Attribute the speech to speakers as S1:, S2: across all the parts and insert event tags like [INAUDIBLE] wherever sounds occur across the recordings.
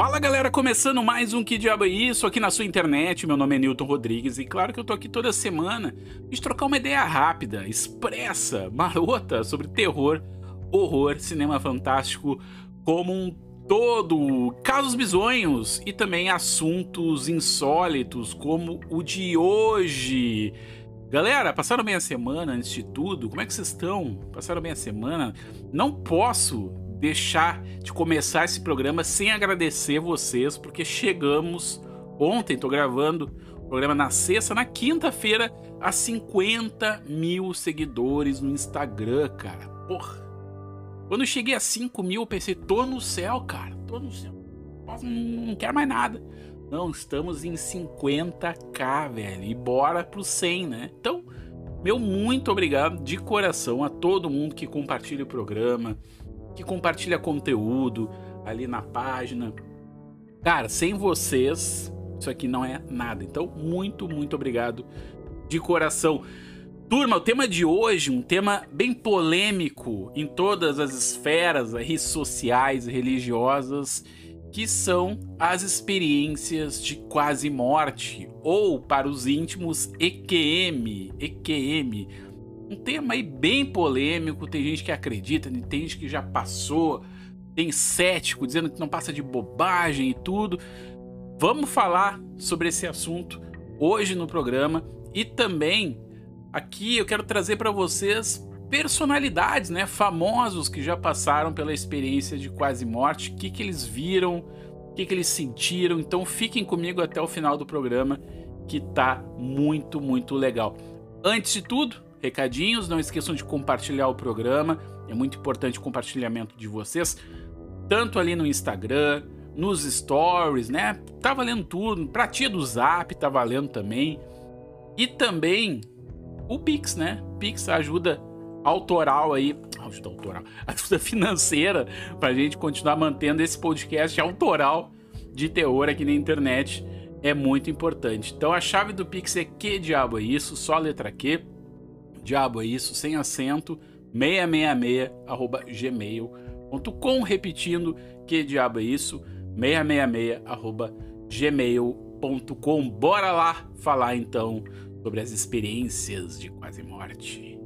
S1: Fala galera, começando mais um Que Diabo é Isso aqui na sua internet. Meu nome é Newton Rodrigues e claro que eu tô aqui toda semana de trocar uma ideia rápida, expressa, marota sobre terror, horror, cinema fantástico como um todo, casos bizonhos e também assuntos insólitos como o de hoje. Galera, passaram bem a semana antes de tudo? Como é que vocês estão? Passaram bem a semana? Não posso deixar de começar esse programa sem agradecer vocês, porque chegamos ontem, tô gravando o programa na sexta, na quinta-feira, a 50 mil seguidores no Instagram, cara. Porra. Quando eu cheguei a 5 mil, eu pensei, tô no céu, cara. Tô no céu. Não quero mais nada. Não, estamos em 50k, velho. E bora pro 100, né? Então, meu muito obrigado de coração a todo mundo que compartilha o programa, que compartilha conteúdo ali na página. Cara, sem vocês, isso aqui não é nada. Então, muito, muito obrigado de coração. Turma, o tema de hoje, um tema bem polêmico em todas as esferas, redes sociais e religiosas, que são as experiências de quase morte, ou para os íntimos, EQM, EQM, um tema aí bem polêmico, tem gente que acredita, tem gente que já passou, tem cético dizendo que não passa de bobagem e tudo. Vamos falar sobre esse assunto hoje no programa e também aqui eu quero trazer para vocês personalidades, né, famosos que já passaram pela experiência de quase morte, o que, que eles viram, o que, que eles sentiram. Então fiquem comigo até o final do programa que tá muito, muito legal. Antes de tudo, recadinhos, não esqueçam de compartilhar o programa, é muito importante o compartilhamento de vocês, tanto ali no Instagram, nos stories, né? Tá valendo tudo, pra tia do Zap tá valendo também. E também o Pix, né? Pix ajuda autoral aí, ajuda autoral, [LAUGHS] ajuda financeira pra gente continuar mantendo esse podcast autoral de terror aqui na internet é muito importante. Então a chave do Pix é que diabo é isso? Só letra Q diabo é isso, sem acento, 666 arroba gmail.com, repetindo, que diabo é isso, 666 arroba gmail.com. Bora lá falar então sobre as experiências de quase morte.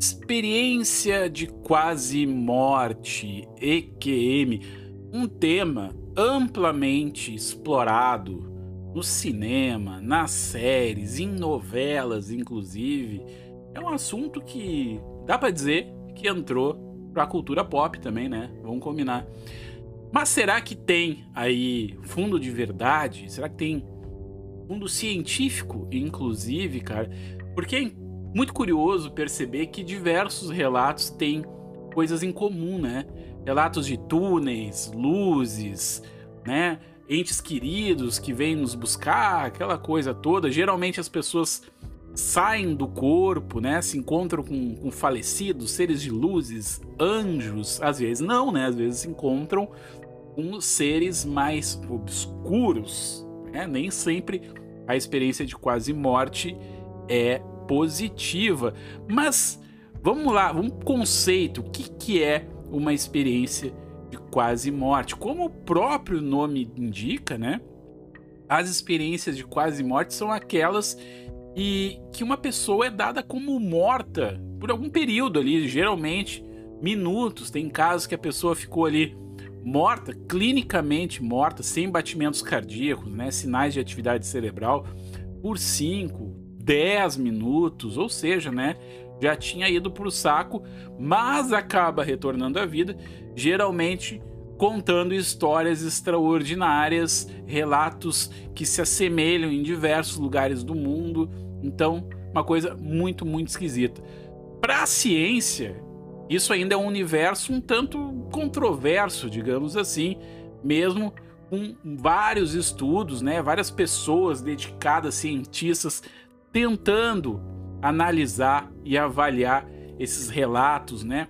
S1: Experiência de quase morte, EQM um tema amplamente explorado no cinema, nas séries, em novelas, inclusive. É um assunto que dá para dizer que entrou para a cultura pop também, né? Vamos combinar. Mas será que tem aí fundo de verdade? Será que tem fundo científico, inclusive, cara? Porque é muito curioso perceber que diversos relatos têm coisas em comum, né? Relatos de túneis, luzes, né? Entes queridos que vêm nos buscar, aquela coisa toda. Geralmente as pessoas saem do corpo, né? Se encontram com, com falecidos, seres de luzes, anjos. Às vezes não, né? Às vezes se encontram com seres mais obscuros. Né? Nem sempre a experiência de quase morte é positiva. Mas vamos lá, vamos conceito. O que, que é uma experiência de quase morte. Como o próprio nome indica, né? As experiências de quase morte são aquelas e que uma pessoa é dada como morta por algum período ali, geralmente minutos. Tem casos que a pessoa ficou ali morta, clinicamente morta, sem batimentos cardíacos, né, sinais de atividade cerebral, por 5, 10 minutos, ou seja, né, já tinha ido para o saco, mas acaba retornando à vida, geralmente contando histórias extraordinárias, relatos que se assemelham em diversos lugares do mundo. Então, uma coisa muito, muito esquisita. Para a ciência, isso ainda é um universo um tanto controverso, digamos assim, mesmo com vários estudos, né, várias pessoas dedicadas, cientistas, tentando analisar e avaliar esses relatos, né?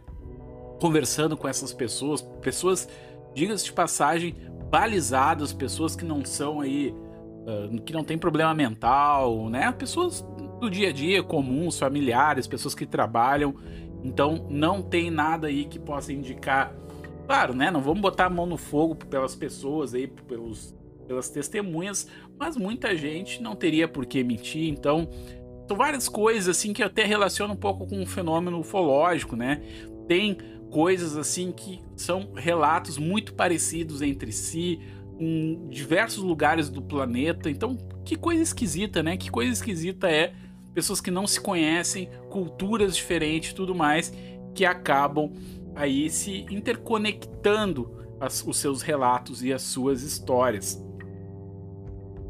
S1: Conversando com essas pessoas, pessoas, diga-se de passagem, balizadas, pessoas que não são aí, uh, que não tem problema mental, né? Pessoas do dia a dia comuns, familiares, pessoas que trabalham. Então não tem nada aí que possa indicar. Claro, né? Não vamos botar a mão no fogo pelas pessoas aí, pelos, pelas testemunhas, mas muita gente não teria por que mentir. Então, são várias coisas assim que até relacionam um pouco com o fenômeno ufológico, né? Tem coisas assim que são relatos muito parecidos entre si em diversos lugares do planeta. Então, que coisa esquisita, né? Que coisa esquisita é pessoas que não se conhecem, culturas diferentes, tudo mais, que acabam aí se interconectando as, os seus relatos e as suas histórias.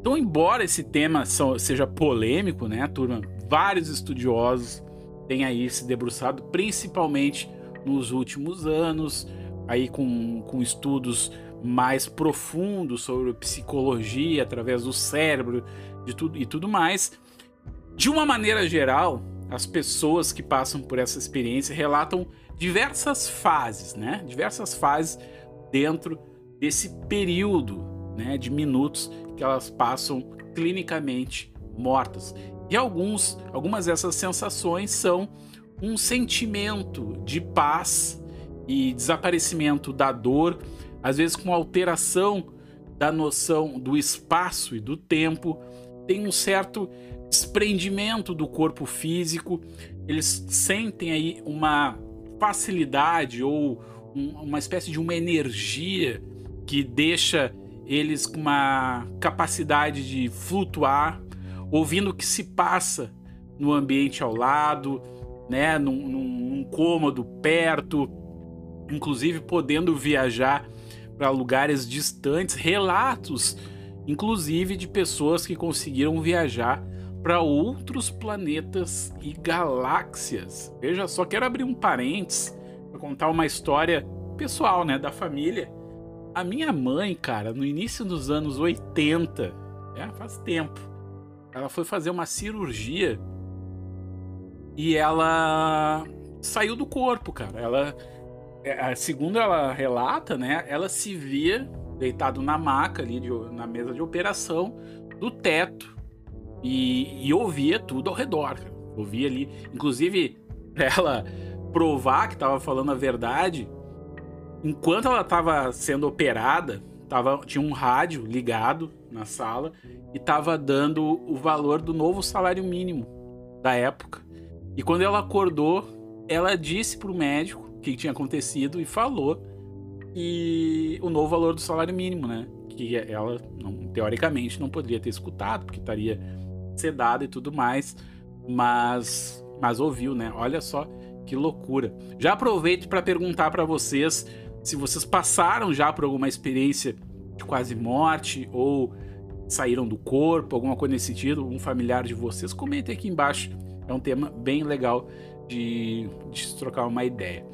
S1: Então, embora esse tema seja polêmico, né, turma? Vários estudiosos têm aí se debruçado, principalmente nos últimos anos, aí com, com estudos mais profundos sobre psicologia através do cérebro de tudo, e tudo mais. De uma maneira geral, as pessoas que passam por essa experiência relatam diversas fases, né? Diversas fases dentro desse período, né, de minutos que elas passam clinicamente mortas. E alguns, algumas dessas sensações são um sentimento de paz e desaparecimento da dor, às vezes com alteração da noção do espaço e do tempo, tem um certo desprendimento do corpo físico, eles sentem aí uma facilidade ou um, uma espécie de uma energia que deixa eles com uma capacidade de flutuar, ouvindo o que se passa no ambiente ao lado, né, num, num cômodo perto, inclusive podendo viajar para lugares distantes, relatos, inclusive de pessoas que conseguiram viajar para outros planetas e galáxias. Veja só, quero abrir um parênteses para contar uma história pessoal, né, da família. A minha mãe, cara, no início dos anos 80, é, faz tempo, ela foi fazer uma cirurgia e ela saiu do corpo, cara. Ela, é, segundo ela relata, né? Ela se via deitado na maca ali, de, na mesa de operação, do teto e, e ouvia tudo ao redor. Cara. Ouvia ali, inclusive, [LAUGHS] ela provar que estava falando a verdade, enquanto ela estava sendo operada, tava, tinha um rádio ligado na sala e estava dando o valor do novo salário mínimo da época. E quando ela acordou, ela disse pro médico o que tinha acontecido e falou e o novo valor do salário mínimo, né? Que ela, não, teoricamente, não poderia ter escutado, porque estaria sedada e tudo mais, mas, mas ouviu, né? Olha só que loucura. Já aproveito para perguntar para vocês se vocês passaram já por alguma experiência de quase morte ou saíram do corpo, alguma coisa nesse sentido, um familiar de vocês, comentem aqui embaixo é um tema bem legal de, de se trocar uma ideia.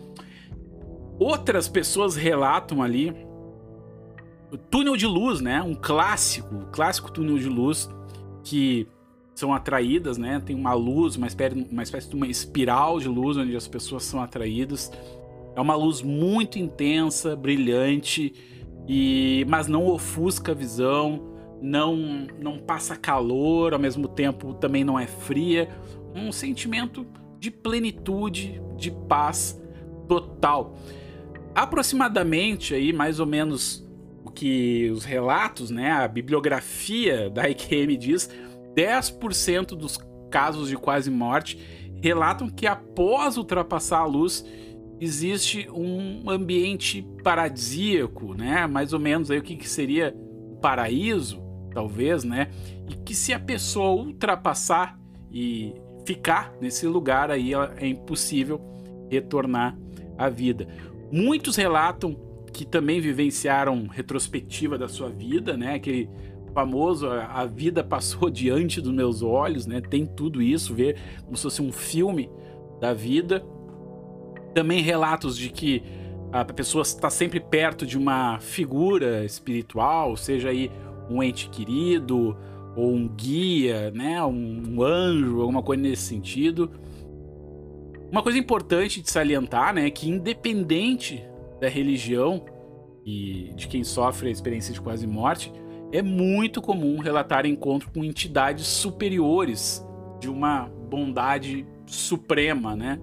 S1: Outras pessoas relatam ali o túnel de luz, né? Um clássico, um clássico túnel de luz que são atraídas, né? Tem uma luz, uma espécie, uma espécie de uma espiral de luz onde as pessoas são atraídas. É uma luz muito intensa, brilhante, e mas não ofusca a visão, não não passa calor, ao mesmo tempo também não é fria um sentimento de plenitude, de paz total. Aproximadamente aí, mais ou menos o que os relatos, né, a bibliografia da IQM diz, 10% dos casos de quase morte relatam que após ultrapassar a luz existe um ambiente paradisíaco, né? Mais ou menos aí o que, que seria o paraíso, talvez, né? E que se a pessoa ultrapassar e ficar nesse lugar aí é impossível retornar à vida. Muitos relatam que também vivenciaram retrospectiva da sua vida, né? Aquele famoso a vida passou [LAUGHS] diante dos meus olhos, né? Tem tudo isso, ver como se fosse um filme da vida. Também relatos de que a pessoa está sempre perto de uma figura espiritual, seja aí um ente querido, ou um guia, né, um anjo, alguma coisa nesse sentido. Uma coisa importante de salientar, né, é que independente da religião e de quem sofre a experiência de quase morte, é muito comum relatar encontro com entidades superiores de uma bondade suprema, né?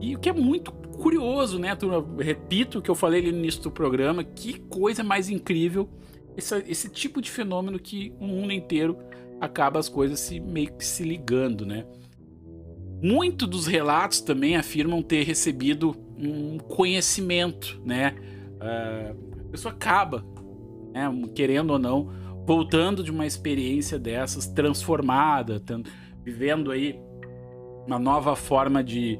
S1: E o que é muito curioso, né, turma? Repito o que eu falei ali no início do programa, que coisa mais incrível esse, esse tipo de fenômeno que o mundo inteiro acaba as coisas se meio que se ligando, né? Muito dos relatos também afirmam ter recebido um conhecimento, né? Uh, a pessoa acaba, né, querendo ou não, voltando de uma experiência dessas transformada, vivendo aí uma nova forma de,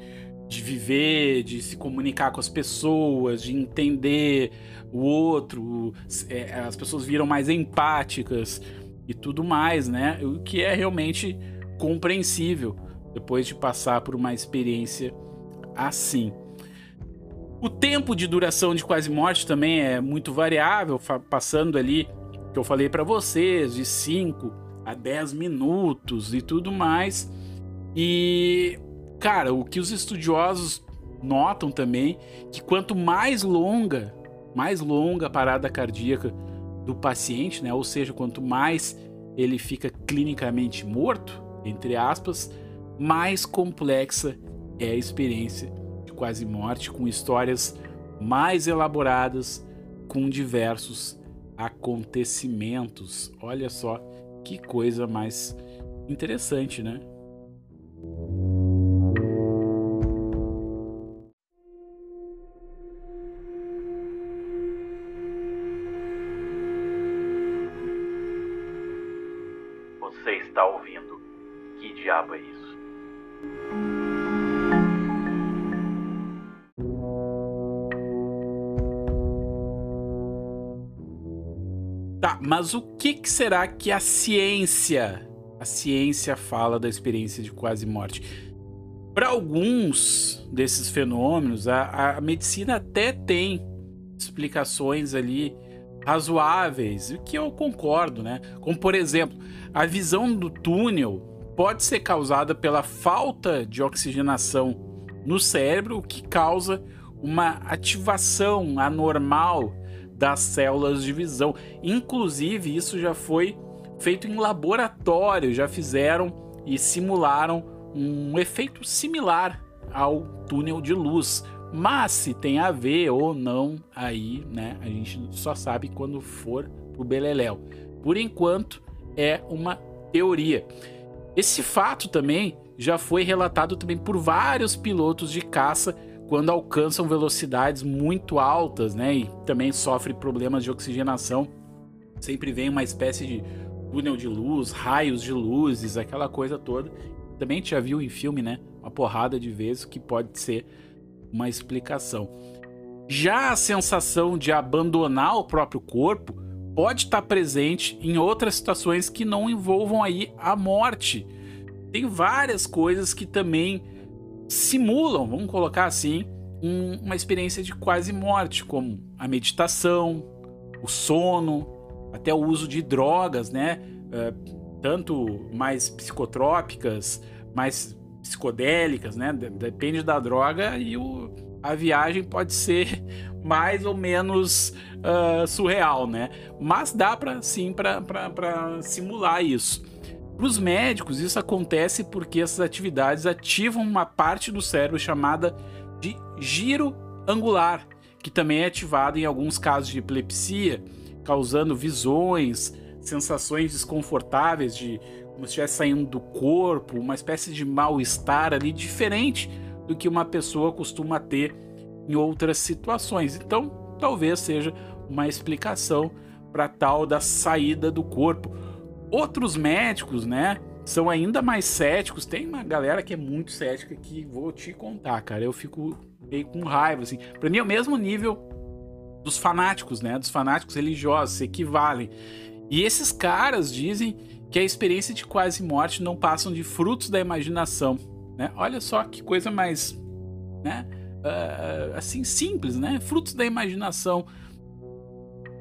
S1: de viver, de se comunicar com as pessoas, de entender o outro, é, as pessoas viram mais empáticas e tudo mais, né? O que é realmente compreensível depois de passar por uma experiência assim. O tempo de duração de quase morte também é muito variável, passando ali, que eu falei para vocês, de 5 a 10 minutos e tudo mais. E, cara, o que os estudiosos notam também, que quanto mais longa, mais longa a parada cardíaca do paciente, né? Ou seja, quanto mais ele fica clinicamente morto, entre aspas, mais complexa é a experiência de quase morte, com histórias mais elaboradas, com diversos acontecimentos. Olha só que coisa mais interessante, né? Tá, mas o que, que será que a ciência, a ciência fala da experiência de quase morte? Para alguns desses fenômenos, a, a medicina até tem explicações ali razoáveis, o que eu concordo, né? Como por exemplo, a visão do túnel pode ser causada pela falta de oxigenação no cérebro, o que causa uma ativação anormal das células de visão. Inclusive, isso já foi feito em laboratório, já fizeram e simularam um efeito similar ao túnel de luz. Mas se tem a ver ou não, aí, né, a gente só sabe quando for pro Beleléu. Por enquanto, é uma teoria. Esse fato também já foi relatado também por vários pilotos de caça quando alcançam velocidades muito altas, né? E também sofre problemas de oxigenação. Sempre vem uma espécie de túnel de luz, raios de luzes, aquela coisa toda. Também já viu em filme, né? Uma porrada de vezes que pode ser uma explicação. Já a sensação de abandonar o próprio corpo pode estar presente em outras situações que não envolvam aí a morte. Tem várias coisas que também simulam, vamos colocar assim, um, uma experiência de quase morte, como a meditação, o sono, até o uso de drogas, né? Uh, tanto mais psicotrópicas, mais psicodélicas, né? Depende da droga e o, a viagem pode ser [LAUGHS] mais ou menos uh, surreal, né? Mas dá para sim para simular isso. Para os médicos, isso acontece porque essas atividades ativam uma parte do cérebro chamada de giro angular, que também é ativado em alguns casos de epilepsia, causando visões, sensações desconfortáveis de como se estivesse saindo do corpo, uma espécie de mal-estar ali diferente do que uma pessoa costuma ter em outras situações. Então, talvez seja uma explicação para tal da saída do corpo. Outros médicos, né, são ainda mais céticos. Tem uma galera que é muito cética que vou te contar, cara. Eu fico meio com raiva, assim. Para mim é o mesmo nível dos fanáticos, né, dos fanáticos religiosos, se equivalem. E esses caras dizem que a experiência de quase morte não passam de frutos da imaginação, né? Olha só que coisa mais, né? uh, assim simples, né? Frutos da imaginação.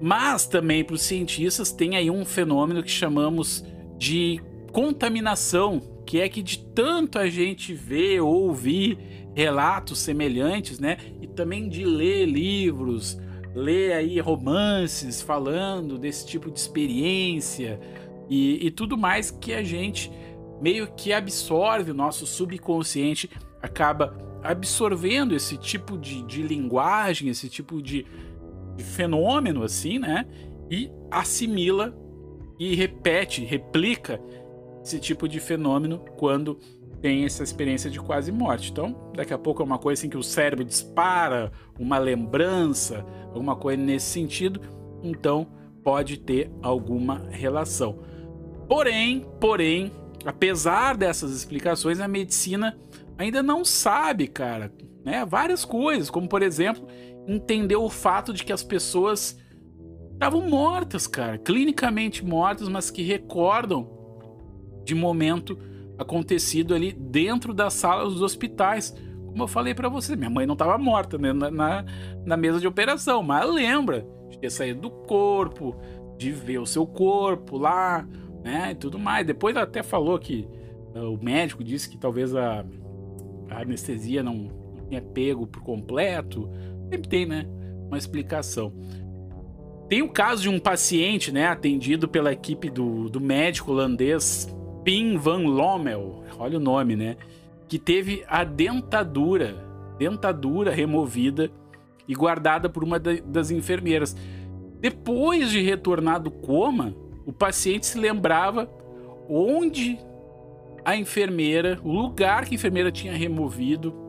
S1: Mas também para os cientistas tem aí um fenômeno que chamamos de contaminação, que é que de tanto a gente ver ou ouvir relatos semelhantes, né? E também de ler livros, ler aí romances falando desse tipo de experiência e, e tudo mais que a gente meio que absorve o nosso subconsciente, acaba absorvendo esse tipo de, de linguagem, esse tipo de, de fenômeno, assim, né? E assimila e repete, replica esse tipo de fenômeno quando tem essa experiência de quase morte. Então, daqui a pouco é uma coisa assim que o cérebro dispara, uma lembrança, alguma coisa nesse sentido, então pode ter alguma relação. Porém, porém, apesar dessas explicações, a medicina ainda não sabe, cara, né, várias coisas, como por exemplo, entender o fato de que as pessoas estavam mortas, cara, clinicamente mortas, mas que recordam de momento acontecido ali dentro das salas dos hospitais. Como eu falei para você, minha mãe não estava morta né, na, na, na, mesa de operação, mas lembra de ter saído do corpo, de ver o seu corpo lá, né, e tudo mais. Depois ela até falou que uh, o médico disse que talvez a, a anestesia não tinha pego por completo. Sempre tem, né, uma explicação. Tem o caso de um paciente, né, atendido pela equipe do, do médico holandês Pim Van Lommel, olha o nome, né? Que teve a dentadura, dentadura removida e guardada por uma das enfermeiras. Depois de retornar do coma, o paciente se lembrava onde a enfermeira, o lugar que a enfermeira tinha removido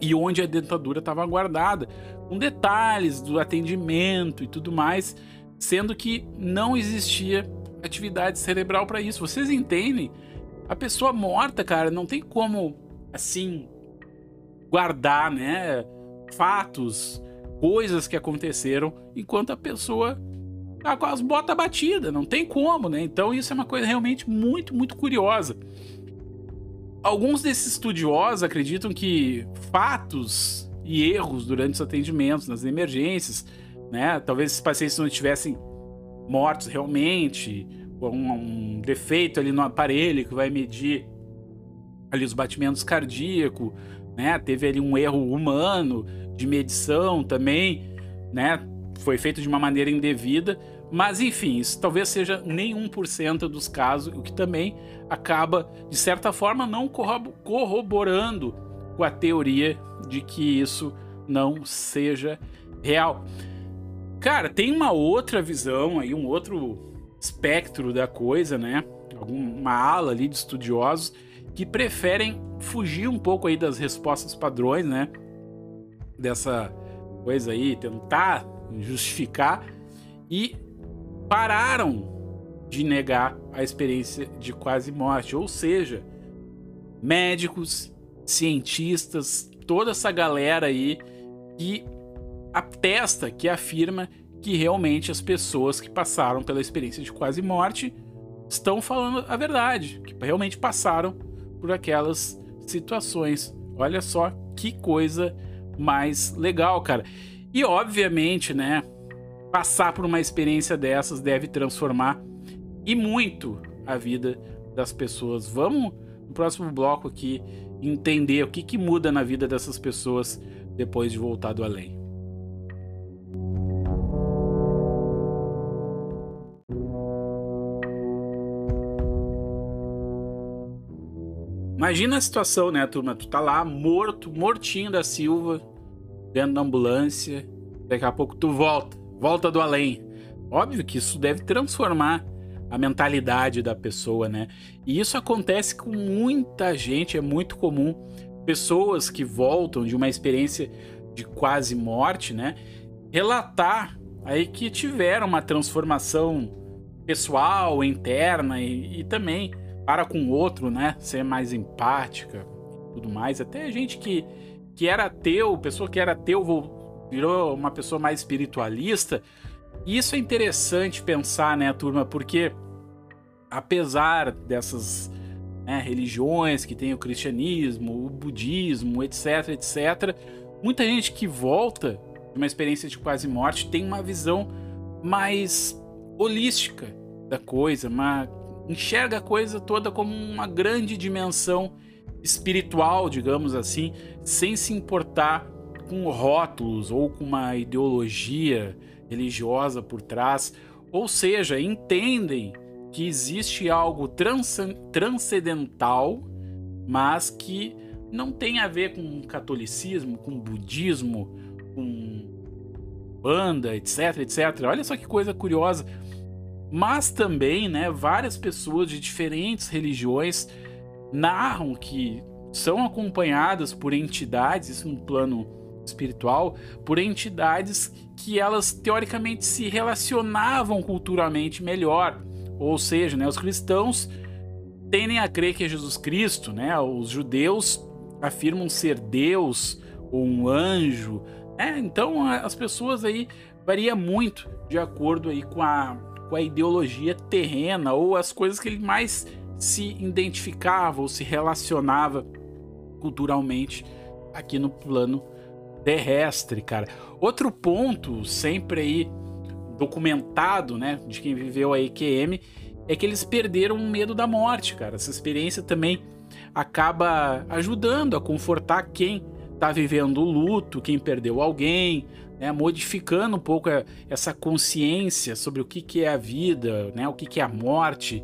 S1: e onde a dentadura estava guardada, com detalhes do atendimento e tudo mais, sendo que não existia atividade cerebral para isso. Vocês entendem? A pessoa morta, cara, não tem como assim guardar, né, fatos, coisas que aconteceram enquanto a pessoa tá com as botas batidas, não tem como, né? Então isso é uma coisa realmente muito, muito curiosa. Alguns desses estudiosos acreditam que fatos e erros durante os atendimentos, nas emergências, né? Talvez esses pacientes não estivessem mortos realmente, um, um defeito ali no aparelho que vai medir ali os batimentos cardíacos, né? Teve ali um erro humano de medição também, né? Foi feito de uma maneira indevida, mas enfim, isso talvez seja nem 1% dos casos, o que também acaba, de certa forma, não corroborando com a teoria de que isso não seja real. Cara, tem uma outra visão aí, um outro espectro da coisa, né? Uma ala ali de estudiosos que preferem fugir um pouco aí das respostas padrões, né? Dessa coisa aí, tentar justificar e pararam de negar a experiência de quase morte, ou seja, médicos, cientistas, toda essa galera aí que atesta, que afirma que realmente as pessoas que passaram pela experiência de quase morte estão falando a verdade, que realmente passaram por aquelas situações. Olha só que coisa mais legal, cara. E obviamente, né, passar por uma experiência dessas deve transformar e muito a vida das pessoas. Vamos no próximo bloco aqui entender o que, que muda na vida dessas pessoas depois de voltar do além. Imagina a situação, né, turma? Tu tá lá morto, mortinho da Silva, dentro da ambulância. Daqui a pouco tu volta, volta do além. Óbvio que isso deve transformar a mentalidade da pessoa, né? E isso acontece com muita gente, é muito comum. Pessoas que voltam de uma experiência de quase morte, né? Relatar aí que tiveram uma transformação pessoal, interna e, e também para com o outro, né? Ser mais empática tudo mais. Até gente que, que era ateu, pessoa que era ateu virou uma pessoa mais espiritualista. E isso é interessante pensar, né, turma? Porque apesar dessas né, religiões que tem o cristianismo, o budismo, etc, etc, muita gente que volta de uma experiência de quase morte tem uma visão mais holística da coisa, uma enxerga a coisa toda como uma grande dimensão espiritual, digamos assim, sem se importar com rótulos ou com uma ideologia religiosa por trás. Ou seja, entendem que existe algo transcendental, mas que não tem a ver com catolicismo, com budismo, com banda, etc, etc. Olha só que coisa curiosa. Mas também, né, várias pessoas de diferentes religiões narram que são acompanhadas por entidades, isso no plano espiritual, por entidades que elas teoricamente se relacionavam culturalmente melhor. Ou seja, né, os cristãos tendem a crer que é Jesus Cristo, né? Os judeus afirmam ser Deus ou um anjo. Né? Então as pessoas aí varia muito de acordo aí com a, com a ideologia terrena ou as coisas que ele mais se identificava ou se relacionava culturalmente aqui no plano terrestre, cara. Outro ponto sempre aí documentado, né, de quem viveu a EQM, é que eles perderam o medo da morte, cara. Essa experiência também acaba ajudando a confortar quem está vivendo o luto, quem perdeu alguém, né, modificando um pouco essa consciência sobre o que, que é a vida, né, o que, que é a morte.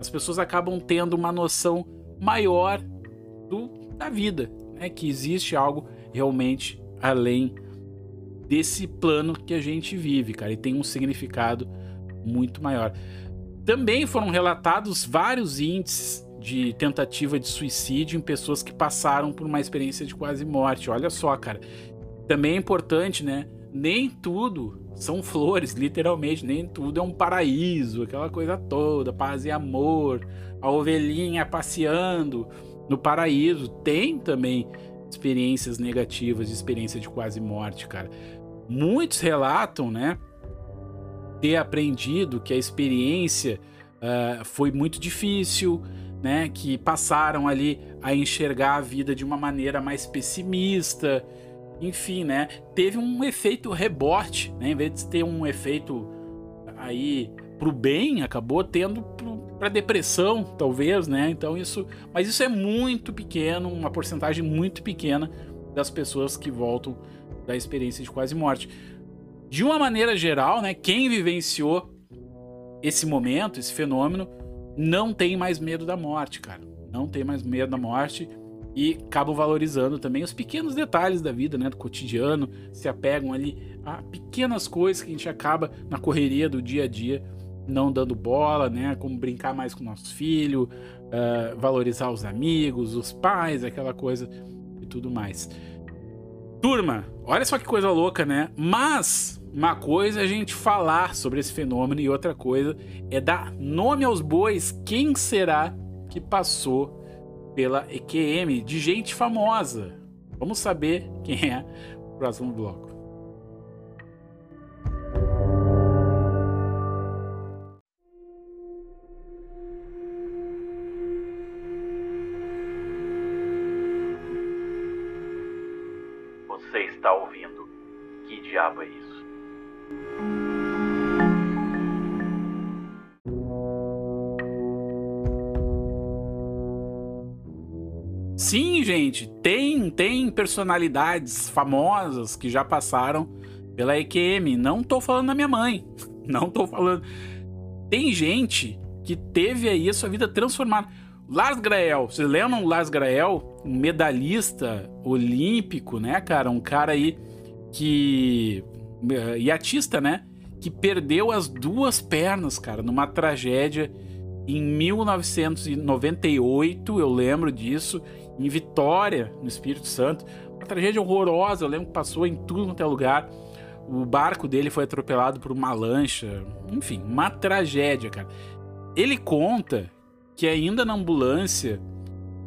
S1: As pessoas acabam tendo uma noção maior do, da vida, né, que existe algo realmente além desse plano que a gente vive, cara, e tem um significado muito maior. Também foram relatados vários índices de tentativa de suicídio em pessoas que passaram por uma experiência de quase morte. Olha só, cara. Também é importante, né? Nem tudo são flores, literalmente, nem tudo é um paraíso, aquela coisa toda, paz e amor, a ovelhinha passeando no paraíso. Tem também experiências negativas, experiência de quase morte, cara. Muitos relatam, né, ter aprendido que a experiência uh, foi muito difícil, né, que passaram ali a enxergar a vida de uma maneira mais pessimista. Enfim, né, teve um efeito rebote, né, em vez de ter um efeito aí pro bem, acabou tendo para depressão, talvez, né? Então isso, mas isso é muito pequeno, uma porcentagem muito pequena das pessoas que voltam da experiência de quase morte. De uma maneira geral, né, quem vivenciou esse momento, esse fenômeno, não tem mais medo da morte, cara. Não tem mais medo da morte e acabam valorizando também os pequenos detalhes da vida, né, do cotidiano, se apegam ali a pequenas coisas que a gente acaba na correria do dia a dia não dando bola, né, como brincar mais com nossos filhos, uh, valorizar os amigos, os pais, aquela coisa e tudo mais. Turma, olha só que coisa louca, né? Mas uma coisa é a gente falar sobre esse fenômeno e outra coisa é dar nome aos bois. Quem será que passou pela EQM de gente famosa? Vamos saber quem é o próximo bloco. Personalidades famosas que já passaram pela EQM. Não tô falando da minha mãe. [LAUGHS] Não tô falando. Tem gente que teve aí a sua vida transformada. Lars Grael, vocês lembram Lars Grael? Um medalhista olímpico, né, cara? Um cara aí que. Eh, iatista, né? Que perdeu as duas pernas, cara, numa tragédia em 1998, eu lembro disso em Vitória, no Espírito Santo. Uma tragédia horrorosa, eu lembro que passou em tudo quanto é lugar. O barco dele foi atropelado por uma lancha. Enfim, uma tragédia, cara. Ele conta que ainda na ambulância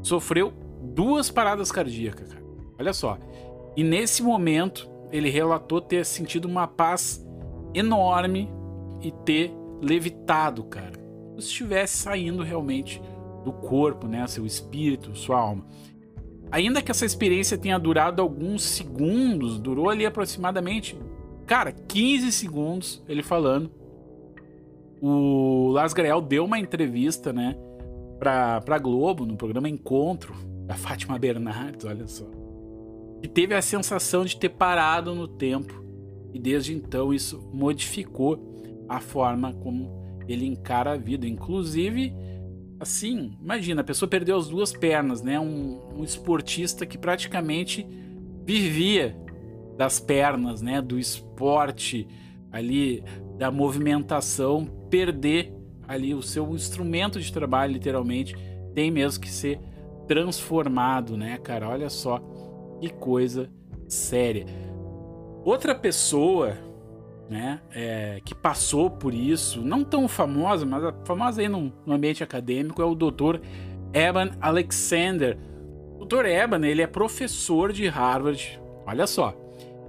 S1: sofreu duas paradas cardíacas, cara. Olha só. E nesse momento ele relatou ter sentido uma paz enorme e ter levitado, cara. Estivesse saindo realmente do corpo, né? Seu espírito, sua alma. Ainda que essa experiência tenha durado alguns segundos, durou ali aproximadamente, cara, 15 segundos ele falando. O Lars Grael deu uma entrevista, né, pra, pra Globo, no programa Encontro, da [LAUGHS] Fátima Bernardes, olha só. E teve a sensação de ter parado no tempo. E desde então isso modificou a forma como ele encara a vida. Inclusive, assim, imagina, a pessoa perdeu as duas pernas, né? Um, um esportista que praticamente vivia das pernas, né? Do esporte ali, da movimentação, perder ali o seu instrumento de trabalho, literalmente, tem mesmo que ser transformado, né, cara? Olha só que coisa séria. Outra pessoa, né, é, que passou por isso, não tão famosa, mas famosa aí no, no ambiente acadêmico, é o Dr. Evan Alexander. O Dr. Evan, ele é professor de Harvard, olha só,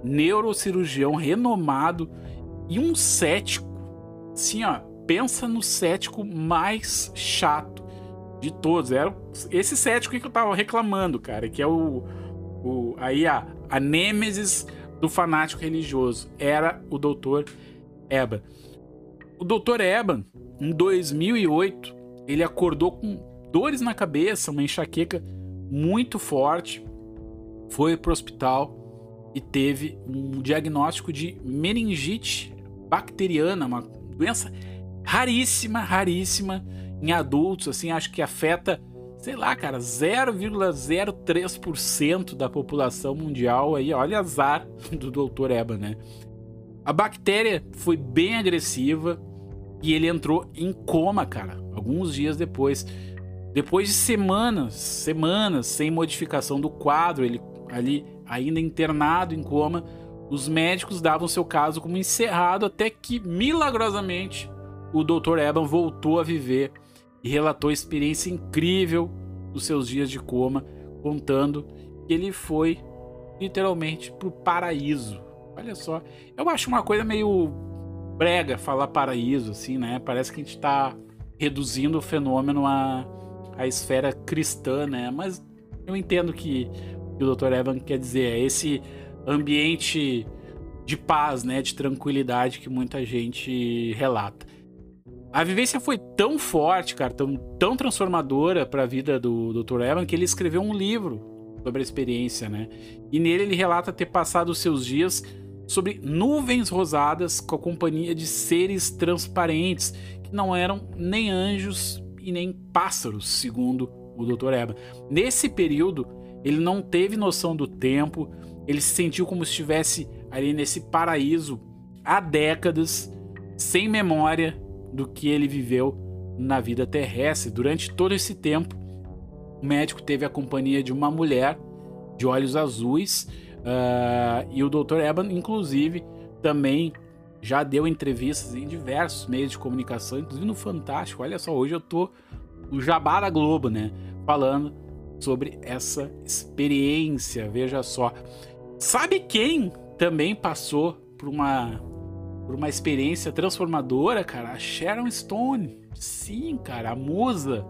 S1: neurocirurgião renomado e um cético. Sim, ó, pensa no cético mais chato de todos. Era esse cético que eu tava reclamando, cara, que é o, o aí a, a nêmesis do fanático religioso. Era o Dr. Eban. O Dr. Eban, em 2008, ele acordou com dores na cabeça, uma enxaqueca muito forte, foi para o hospital e teve um diagnóstico de meningite bacteriana, uma doença raríssima, raríssima em adultos, assim, acho que afeta, sei lá, cara, 0,03% da população mundial aí, olha azar [LAUGHS] do Dr. Eba, né? A bactéria foi bem agressiva e ele entrou em coma, cara, alguns dias depois. Depois de semanas, semanas sem modificação do quadro, ele ali ainda internado em coma, os médicos davam seu caso como encerrado até que milagrosamente o Dr. Eban voltou a viver e relatou experiência incrível dos seus dias de coma, contando que ele foi literalmente pro paraíso. Olha só, eu acho uma coisa meio brega falar paraíso, assim, né? Parece que a gente tá reduzindo o fenômeno à, à esfera cristã, né? Mas eu entendo que que o Dr. Evan quer dizer é esse ambiente de paz, né, de tranquilidade que muita gente relata. A vivência foi tão forte, cara, tão, tão transformadora para a vida do Dr. Evan que ele escreveu um livro sobre a experiência, né? E nele ele relata ter passado seus dias sobre nuvens rosadas com a companhia de seres transparentes que não eram nem anjos e nem pássaros, segundo o Dr. Evan. Nesse período, ele não teve noção do tempo, ele se sentiu como se estivesse ali nesse paraíso há décadas, sem memória do que ele viveu na vida terrestre. Durante todo esse tempo, o médico teve a companhia de uma mulher de olhos azuis uh, e o Dr. Eban, inclusive, também já deu entrevistas em diversos meios de comunicação, inclusive no Fantástico. Olha só, hoje eu tô no Jabá da Globo, né? Falando sobre essa experiência. Veja só. Sabe quem também passou por uma por uma experiência transformadora, cara, a Sharon Stone. Sim, cara, a musa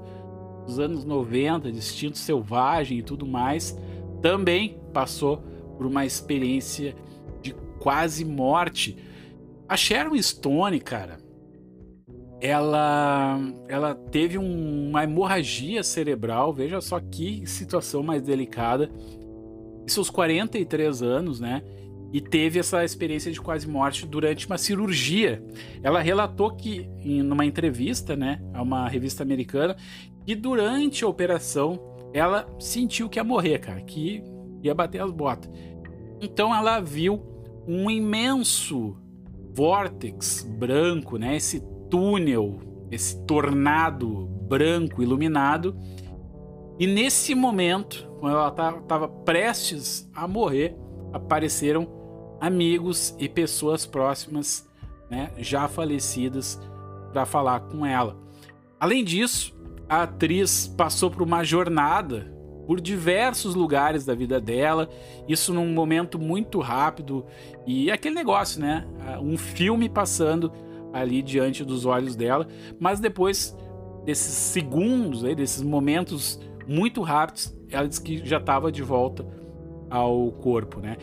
S1: dos anos 90, de instinto selvagem e tudo mais, também passou por uma experiência de quase morte. A Sharon Stone, cara, ela ela teve um, uma hemorragia cerebral, veja só que situação mais delicada. Em seus 43 anos, né? E teve essa experiência de quase morte durante uma cirurgia. Ela relatou que, em uma entrevista, né, a uma revista americana, que durante a operação ela sentiu que ia morrer, cara, que ia bater as botas. Então ela viu um imenso vórtex branco, né, esse túnel, esse tornado branco iluminado. E nesse momento, quando ela estava prestes a morrer, apareceram amigos e pessoas próximas, né, já falecidas, para falar com ela. Além disso, a atriz passou por uma jornada por diversos lugares da vida dela, isso num momento muito rápido e aquele negócio, né? Um filme passando ali diante dos olhos dela, mas depois desses segundos, aí, desses momentos muito rápidos, ela disse que já estava de volta ao corpo, né?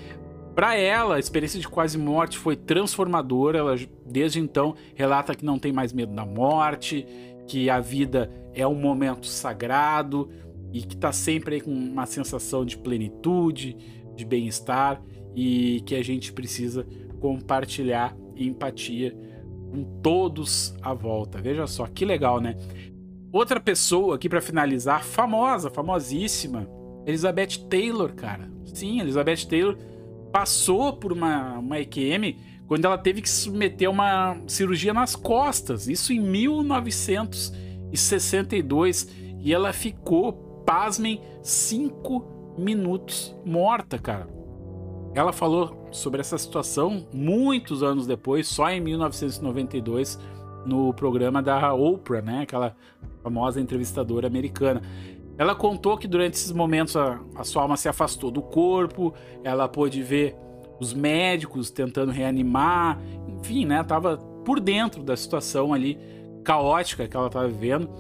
S1: Para ela, a experiência de quase morte foi transformadora. Ela, desde então, relata que não tem mais medo da morte, que a vida é um momento sagrado e que está sempre com uma sensação de plenitude, de bem-estar e que a gente precisa compartilhar empatia com todos à volta. Veja só que legal, né? Outra pessoa aqui para finalizar, famosa, famosíssima, Elizabeth Taylor, cara. Sim, Elizabeth Taylor passou por uma, uma EQM quando ela teve que submeter uma cirurgia nas costas. Isso em 1962. E ela ficou, pasmem, cinco minutos morta, cara. Ela falou sobre essa situação muitos anos depois, só em 1992, no programa da Oprah, né? Aquela famosa entrevistadora americana. Ela contou que durante esses momentos a, a sua alma se afastou do corpo, ela pôde ver os médicos tentando reanimar, enfim, né? Tava por dentro da situação ali caótica que ela estava vivendo.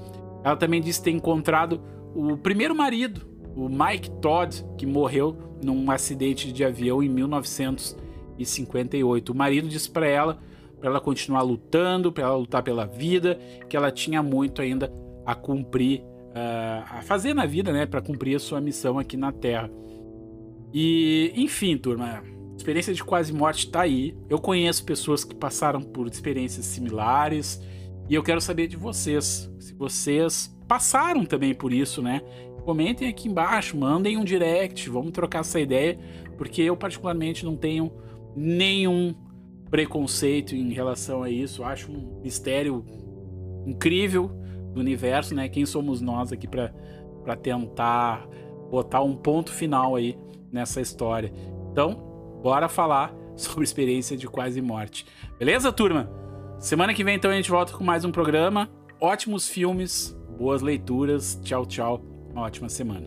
S1: Ela também disse ter encontrado o primeiro marido, o Mike Todd, que morreu num acidente de avião em 1958. O marido disse para ela para ela continuar lutando, para ela lutar pela vida, que ela tinha muito ainda a cumprir, uh, a fazer na vida, né, para cumprir a sua missão aqui na Terra. E, enfim, turma, experiência de quase morte tá aí. Eu conheço pessoas que passaram por experiências similares e eu quero saber de vocês, se vocês passaram também por isso, né? Comentem aqui embaixo, mandem um direct, vamos trocar essa ideia, porque eu particularmente não tenho nenhum preconceito em relação a isso. Acho um mistério incrível do universo, né? Quem somos nós aqui para tentar botar um ponto final aí nessa história. Então, bora falar [LAUGHS] sobre experiência de quase morte. Beleza, turma? Semana que vem então a gente volta com mais um programa. Ótimos filmes, boas leituras. Tchau, tchau. Uma ótima semana.